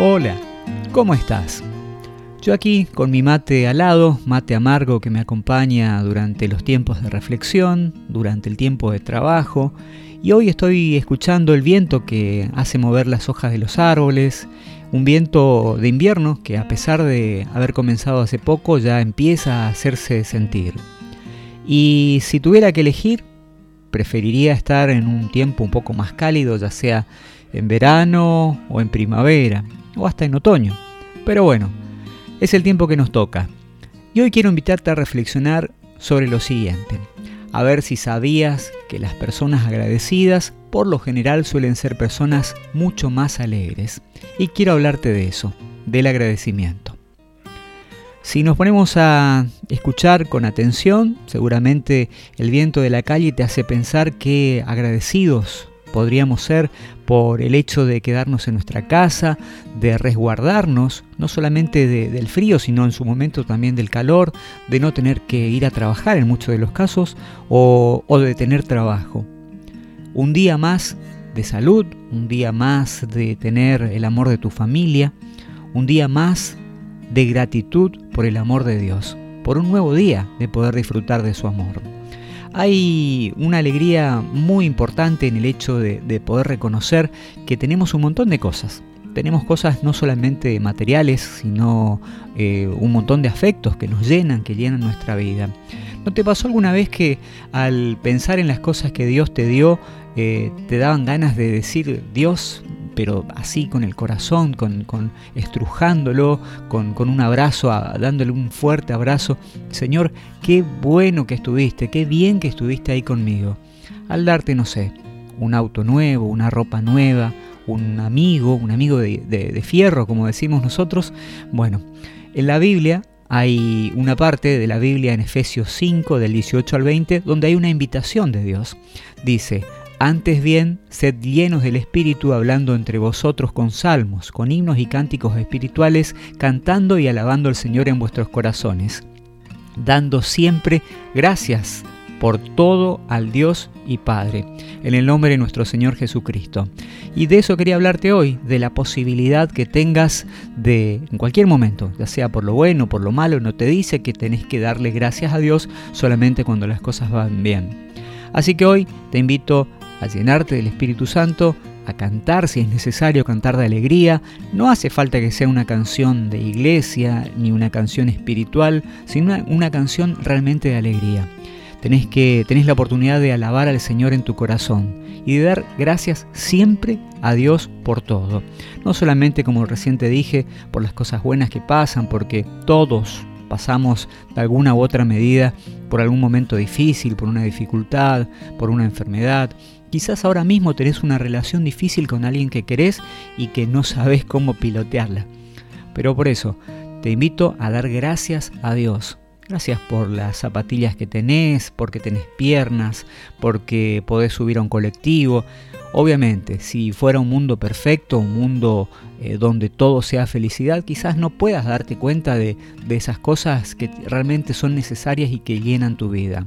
Hola, ¿cómo estás? Yo aquí con mi mate al lado, mate amargo que me acompaña durante los tiempos de reflexión, durante el tiempo de trabajo, y hoy estoy escuchando el viento que hace mover las hojas de los árboles, un viento de invierno que a pesar de haber comenzado hace poco ya empieza a hacerse sentir. Y si tuviera que elegir, preferiría estar en un tiempo un poco más cálido, ya sea en verano o en primavera, o hasta en otoño. Pero bueno, es el tiempo que nos toca. Y hoy quiero invitarte a reflexionar sobre lo siguiente. A ver si sabías que las personas agradecidas por lo general suelen ser personas mucho más alegres. Y quiero hablarte de eso, del agradecimiento. Si nos ponemos a escuchar con atención, seguramente el viento de la calle te hace pensar que agradecidos podríamos ser por el hecho de quedarnos en nuestra casa, de resguardarnos, no solamente del frío, sino en su momento también del calor, de no tener que ir a trabajar en muchos de los casos, o, o de tener trabajo. Un día más de salud, un día más de tener el amor de tu familia, un día más de gratitud por el amor de Dios, por un nuevo día de poder disfrutar de su amor. Hay una alegría muy importante en el hecho de, poder reconocer que tenemos un montón de cosas. Tenemos cosas no solamente materiales, sino eh, un montón de afectos que nos llenan, que llenan nuestra vida. ¿No te pasó alguna vez que al pensar en las cosas que Dios te dio, eh, te daban ganas de decir, Dios, pero así con el corazón, con, estrujándolo, con, un abrazo, dándole un fuerte abrazo. Señor, qué bueno que estuviste, qué bien que estuviste ahí conmigo. Al darte, no sé, un auto nuevo, una ropa nueva, un amigo, un amigo de, de fierro, como decimos nosotros. Bueno, en la Biblia hay una parte de la Biblia en Efesios 5, del 18 al 20, donde hay una invitación de Dios. Dice, antes bien, sed llenos del Espíritu, hablando entre vosotros con salmos, con himnos y cánticos espirituales, cantando y alabando al Señor en vuestros corazones, dando siempre gracias por todo al Dios y Padre, en el nombre de nuestro Señor Jesucristo. Y de eso quería hablarte hoy, de la posibilidad que tengas de, en cualquier momento, ya sea por lo bueno por lo malo, no te dice que tenés que darle gracias a Dios solamente cuando las cosas van bien. Así que hoy te invito a llenarte del Espíritu Santo, a cantar si es necesario cantar de alegría. No hace falta que sea una canción de iglesia ni una canción espiritual, sino una, canción realmente de alegría. Tenés, que, tenés la oportunidad de alabar al Señor en tu corazón y de dar gracias siempre a Dios por todo. No solamente, como recién te dije, por las cosas buenas que pasan, porque todos pasamos de alguna u otra medida por algún momento difícil, por una dificultad, por una enfermedad, Quizás ahora mismo tenés una relación difícil con alguien que querés y que no sabes cómo pilotearla. Pero por eso, te invito a dar gracias a Dios. Gracias por las zapatillas que tenés, porque tenés piernas, porque podés subir a un colectivo. Obviamente, si fuera un mundo perfecto, un mundo eh, donde todo sea felicidad, quizás no puedas darte cuenta de, de esas cosas que realmente son necesarias y que llenan tu vida.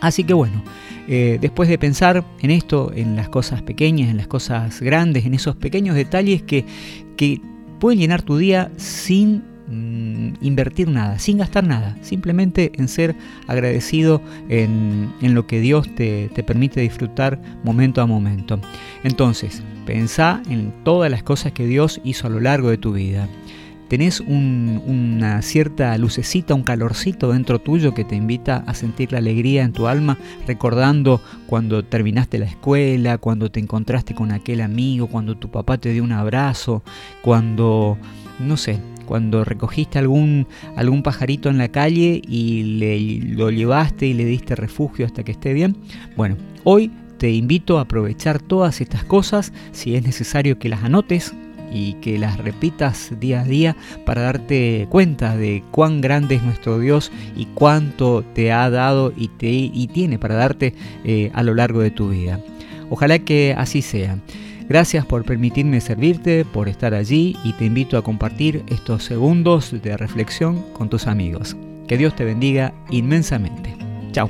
Así que bueno, eh, después de pensar en esto, en las cosas pequeñas, en las cosas grandes, en esos pequeños detalles que, que pueden llenar tu día sin mm, invertir nada, sin gastar nada, simplemente en ser agradecido en, lo que Dios te, te, permite disfrutar momento a momento. Entonces, pensá en todas las cosas que Dios hizo a lo largo de tu vida tenés una cierta lucecita, un calorcito dentro tuyo que te invita a sentir la alegría en tu alma, recordando cuando terminaste la escuela, cuando te encontraste con aquel amigo, cuando tu papá te dio un abrazo, cuando, no sé, cuando recogiste algún, algún pajarito en la calle y le, lo llevaste y le diste refugio hasta que esté bien. Bueno, hoy te invito a aprovechar todas estas cosas, si es necesario que las anotes, y que las repitas día a día para darte cuenta de cuán grande es nuestro Dios y cuánto te ha dado y, te, y tiene para darte eh, a lo largo de tu vida. Ojalá que así sea. Gracias por permitirme servirte, por estar allí y te invito a compartir estos segundos de reflexión con tus amigos. Que Dios te bendiga inmensamente. Chao.